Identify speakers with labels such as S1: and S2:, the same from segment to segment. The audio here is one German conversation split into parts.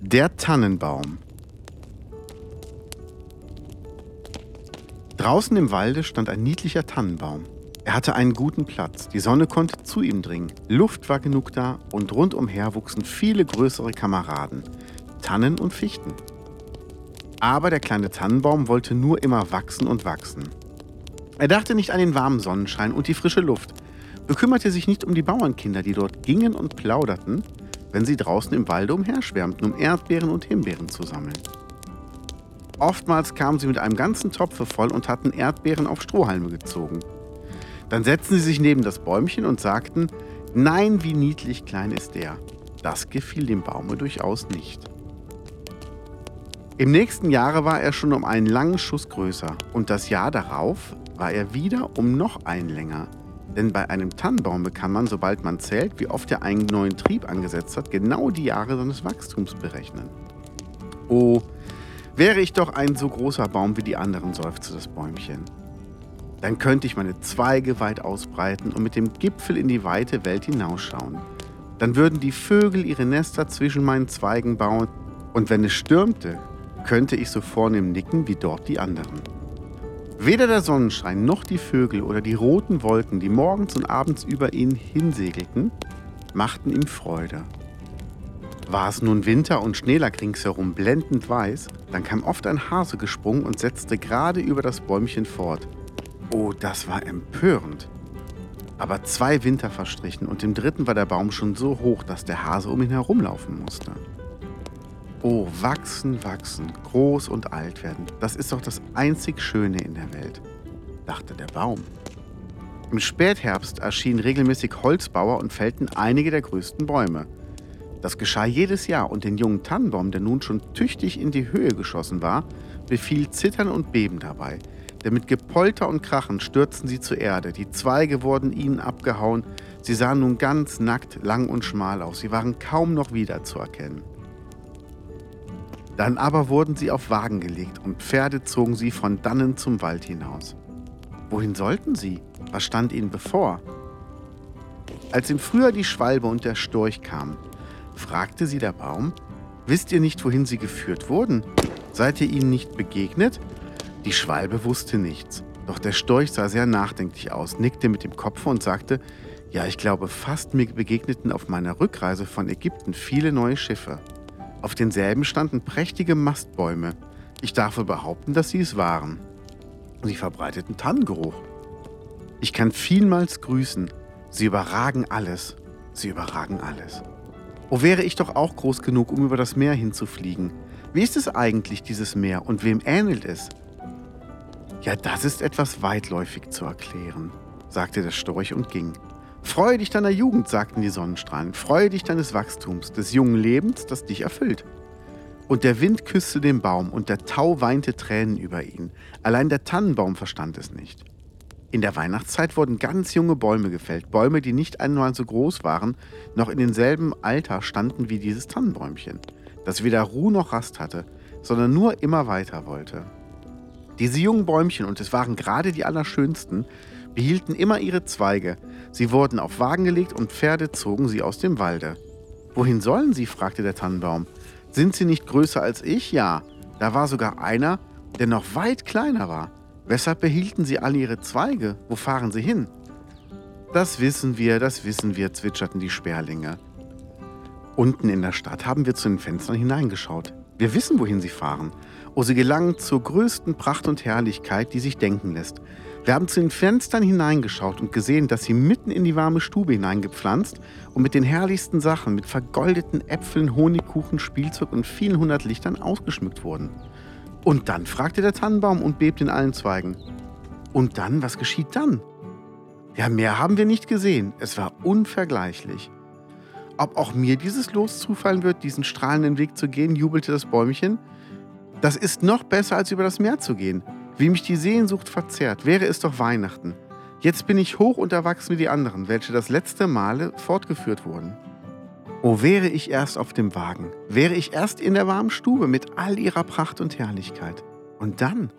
S1: Der Tannenbaum Draußen im Walde stand ein niedlicher Tannenbaum. Er hatte einen guten Platz, die Sonne konnte zu ihm dringen, Luft war genug da und rundumher wuchsen viele größere Kameraden, Tannen und Fichten. Aber der kleine Tannenbaum wollte nur immer wachsen und wachsen. Er dachte nicht an den warmen Sonnenschein und die frische Luft, bekümmerte sich nicht um die Bauernkinder, die dort gingen und plauderten, wenn sie draußen im Walde umherschwärmten, um Erdbeeren und Himbeeren zu sammeln. Oftmals kamen sie mit einem ganzen Topfe voll und hatten Erdbeeren auf Strohhalme gezogen. Dann setzten sie sich neben das Bäumchen und sagten, nein, wie niedlich klein ist der. Das gefiel dem Baume durchaus nicht. Im nächsten Jahre war er schon um einen langen Schuss größer und das Jahr darauf war er wieder um noch einen länger. Denn bei einem Tannenbaum kann man, sobald man zählt, wie oft er einen neuen Trieb angesetzt hat, genau die Jahre seines Wachstums berechnen. Oh, wäre ich doch ein so großer Baum wie die anderen, seufzte das Bäumchen. Dann könnte ich meine Zweige weit ausbreiten und mit dem Gipfel in die weite Welt hinausschauen. Dann würden die Vögel ihre Nester zwischen meinen Zweigen bauen und wenn es stürmte, könnte ich so vornehm nicken wie dort die anderen. Weder der Sonnenschein noch die Vögel oder die roten Wolken, die morgens und abends über ihn hinsegelten, machten ihm Freude. War es nun Winter und Schneelack ringsherum blendend weiß, dann kam oft ein Hase gesprungen und setzte gerade über das Bäumchen fort. Oh, das war empörend. Aber zwei Winter verstrichen und im dritten war der Baum schon so hoch, dass der Hase um ihn herumlaufen musste. Oh, wachsen, wachsen, groß und alt werden, das ist doch das einzig Schöne in der Welt, dachte der Baum. Im Spätherbst erschienen regelmäßig Holzbauer und fällten einige der größten Bäume. Das geschah jedes Jahr und den jungen Tannenbaum, der nun schon tüchtig in die Höhe geschossen war, befiel Zittern und Beben dabei. Denn mit Gepolter und Krachen stürzten sie zur Erde, die Zweige wurden ihnen abgehauen, sie sahen nun ganz nackt, lang und schmal aus, sie waren kaum noch wiederzuerkennen. Dann aber wurden sie auf Wagen gelegt und Pferde zogen sie von dannen zum Wald hinaus. Wohin sollten sie? Was stand ihnen bevor? Als im Frühjahr die Schwalbe und der Storch kamen, fragte sie der Baum, Wisst ihr nicht, wohin sie geführt wurden? Seid ihr ihnen nicht begegnet? Die Schwalbe wusste nichts, doch der Storch sah sehr nachdenklich aus, nickte mit dem Kopf und sagte, ja, ich glaube fast, mir begegneten auf meiner Rückreise von Ägypten viele neue Schiffe. Auf denselben standen prächtige Mastbäume. Ich darf behaupten, dass sie es waren. Sie verbreiteten Tannengeruch. Ich kann vielmals grüßen. Sie überragen alles. Sie überragen alles. Oh, wäre ich doch auch groß genug, um über das Meer hinzufliegen. Wie ist es eigentlich, dieses Meer, und wem ähnelt es? Ja, das ist etwas weitläufig zu erklären, sagte der Storch und ging. Freue dich deiner Jugend, sagten die Sonnenstrahlen. Freue dich deines Wachstums, des jungen Lebens, das dich erfüllt. Und der Wind küsste den Baum und der Tau weinte Tränen über ihn. Allein der Tannenbaum verstand es nicht. In der Weihnachtszeit wurden ganz junge Bäume gefällt, Bäume, die nicht einmal so groß waren, noch in demselben Alter standen wie dieses Tannenbäumchen, das weder Ruhe noch Rast hatte, sondern nur immer weiter wollte. Diese jungen Bäumchen, und es waren gerade die allerschönsten, behielten immer ihre Zweige. Sie wurden auf Wagen gelegt und Pferde zogen sie aus dem Walde. Wohin sollen sie? fragte der Tannenbaum. Sind sie nicht größer als ich? Ja. Da war sogar einer, der noch weit kleiner war. Weshalb behielten sie alle ihre Zweige? Wo fahren sie hin? Das wissen wir, das wissen wir, zwitscherten die Sperlinge. Unten in der Stadt haben wir zu den Fenstern hineingeschaut. Wir wissen, wohin sie fahren. Oh, sie gelangen zur größten Pracht und Herrlichkeit, die sich denken lässt. Wir haben zu den Fenstern hineingeschaut und gesehen, dass sie mitten in die warme Stube hineingepflanzt und mit den herrlichsten Sachen, mit vergoldeten Äpfeln, Honigkuchen, Spielzeug und vielen hundert Lichtern ausgeschmückt wurden. Und dann fragte der Tannenbaum und bebte in allen Zweigen. Und dann, was geschieht dann? Ja, mehr haben wir nicht gesehen. Es war unvergleichlich. Ob auch mir dieses Los zufallen wird, diesen strahlenden Weg zu gehen, jubelte das Bäumchen. Das ist noch besser, als über das Meer zu gehen. Wie mich die Sehnsucht verzehrt, wäre es doch Weihnachten. Jetzt bin ich hoch und erwachsen wie die anderen, welche das letzte Male fortgeführt wurden. O wäre ich erst auf dem Wagen, wäre ich erst in der warmen Stube mit all ihrer Pracht und Herrlichkeit. Und dann,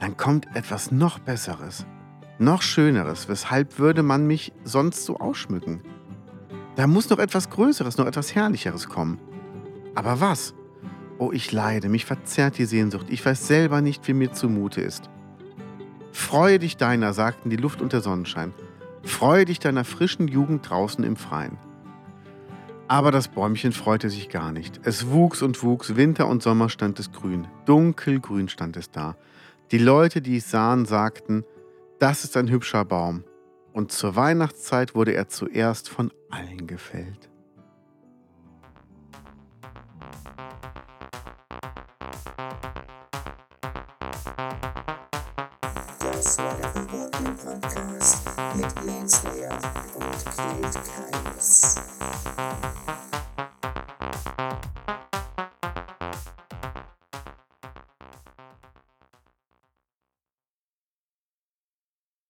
S1: dann kommt etwas noch Besseres, noch Schöneres, weshalb würde man mich sonst so ausschmücken? Da muss noch etwas Größeres, noch etwas Herrlicheres kommen. Aber was? Oh, ich leide, mich verzerrt die Sehnsucht, ich weiß selber nicht, wie mir zumute ist. Freue dich deiner, sagten die Luft und der Sonnenschein. Freue dich deiner frischen Jugend draußen im Freien. Aber das Bäumchen freute sich gar nicht. Es wuchs und wuchs, Winter und Sommer stand es grün, dunkelgrün stand es da. Die Leute, die es sahen, sagten, das ist ein hübscher Baum. Und zur Weihnachtszeit wurde er zuerst von allen gefällt.
S2: Das war der Reporting Podcast mit Lance Lear und Kate Keines.